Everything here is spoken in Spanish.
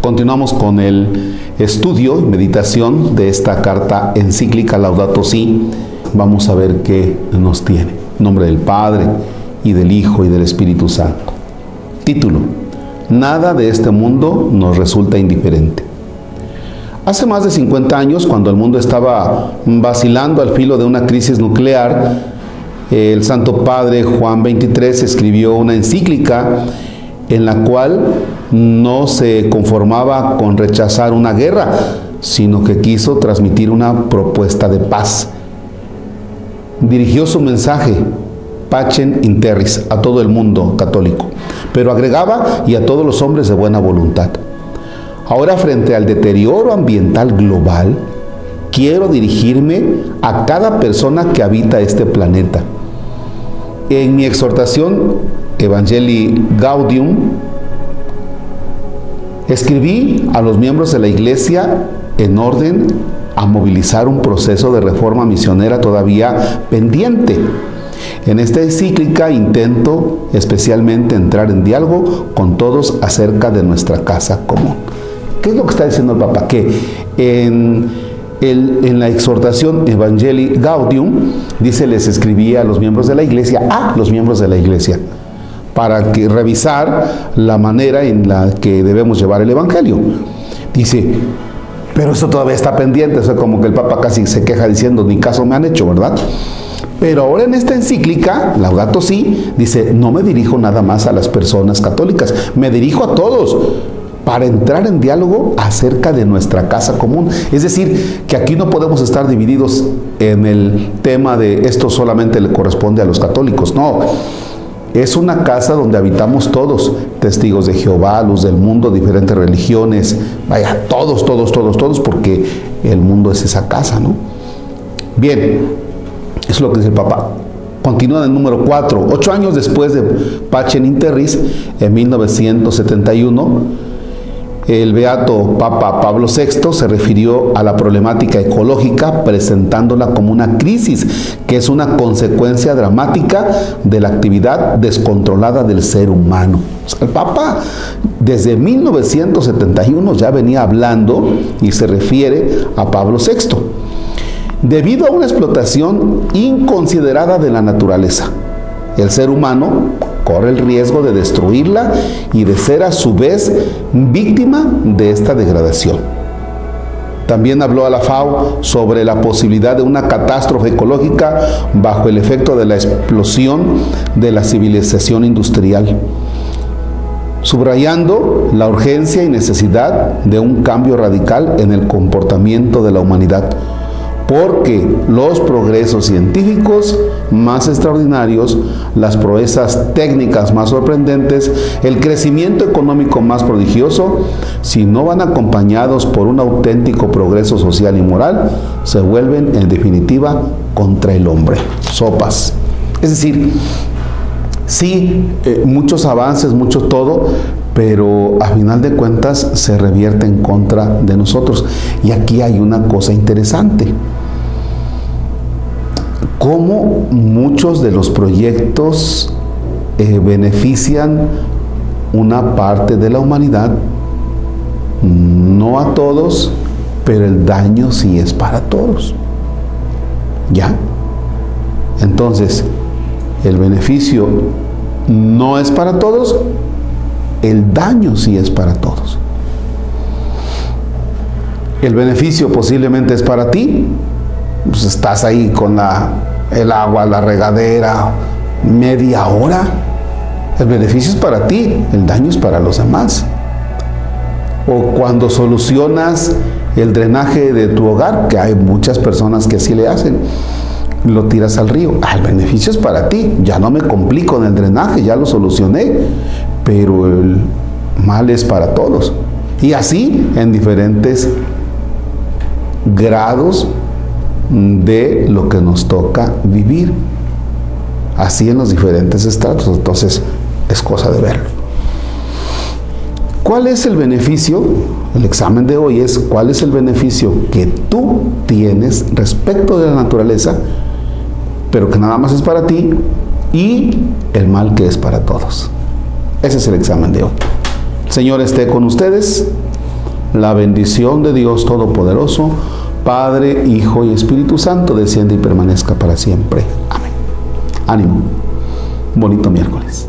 Continuamos con el estudio y meditación de esta carta encíclica Laudato Si. Vamos a ver qué nos tiene. En nombre del Padre y del Hijo y del Espíritu Santo. Título. Nada de este mundo nos resulta indiferente. Hace más de 50 años, cuando el mundo estaba vacilando al filo de una crisis nuclear, el Santo Padre Juan XXIII escribió una encíclica en la cual no se conformaba con rechazar una guerra, sino que quiso transmitir una propuesta de paz. Dirigió su mensaje, Pacem in Terris, a todo el mundo católico, pero agregaba y a todos los hombres de buena voluntad. Ahora frente al deterioro ambiental global, quiero dirigirme a cada persona que habita este planeta. En mi exhortación Evangelii Gaudium, escribí a los miembros de la iglesia en orden a movilizar un proceso de reforma misionera todavía pendiente. En esta encíclica intento especialmente entrar en diálogo con todos acerca de nuestra casa común. ¿Qué es lo que está diciendo el Papa? Que en, en la exhortación Evangelii Gaudium, dice, les escribía a los miembros de la iglesia, a los miembros de la iglesia para que, revisar la manera en la que debemos llevar el Evangelio. Dice, pero eso todavía está pendiente, eso es como que el Papa casi se queja diciendo, ni caso me han hecho, ¿verdad? Pero ahora en esta encíclica, Laudato Si, dice, no me dirijo nada más a las personas católicas, me dirijo a todos para entrar en diálogo acerca de nuestra casa común. Es decir, que aquí no podemos estar divididos en el tema de esto solamente le corresponde a los católicos, no. Es una casa donde habitamos todos, testigos de Jehová, luz del mundo, diferentes religiones, vaya, todos, todos, todos, todos, porque el mundo es esa casa, ¿no? Bien, es lo que dice el Papa. Continúa en el número 4. Ocho años después de Pacem Interris, en 1971, el beato Papa Pablo VI se refirió a la problemática ecológica presentándola como una crisis que es una consecuencia dramática de la actividad descontrolada del ser humano. el Papa desde 1971 ya venía hablando y se refiere a Pablo VI debido a una explotación inconsiderada de la naturaleza. El ser humano corre el riesgo de destruirla y de ser a su vez víctima de esta degradación. También habló a la FAO sobre la posibilidad de una catástrofe ecológica bajo el efecto de la explosión de la civilización industrial, subrayando la urgencia y necesidad de un cambio radical en el comportamiento de la humanidad porque los progresos científicos más extraordinarios, las proezas técnicas más sorprendentes, el crecimiento económico más prodigioso, si no van acompañados por un auténtico progreso social y moral, se vuelven en definitiva contra el hombre. Sopas. Es decir, sí, eh, muchos avances, mucho todo, pero a final de cuentas se revierte en contra de nosotros. Y aquí hay una cosa interesante cómo muchos de los proyectos eh, benefician una parte de la humanidad, no a todos, pero el daño sí es para todos. ¿Ya? Entonces, el beneficio no es para todos, el daño sí es para todos. El beneficio posiblemente es para ti, pues estás ahí con la, el agua, la regadera, media hora. El beneficio es para ti, el daño es para los demás. O cuando solucionas el drenaje de tu hogar, que hay muchas personas que así le hacen, lo tiras al río. Ah, el beneficio es para ti, ya no me complico en el drenaje, ya lo solucioné, pero el mal es para todos. Y así en diferentes grados de lo que nos toca vivir. Así en los diferentes estratos. Entonces, es cosa de verlo. ¿Cuál es el beneficio? El examen de hoy es cuál es el beneficio que tú tienes respecto de la naturaleza, pero que nada más es para ti, y el mal que es para todos. Ese es el examen de hoy. Señor esté con ustedes la bendición de Dios Todopoderoso, Padre, Hijo y Espíritu Santo, desciende y permanezca para siempre. Amén. Ánimo. Bonito miércoles.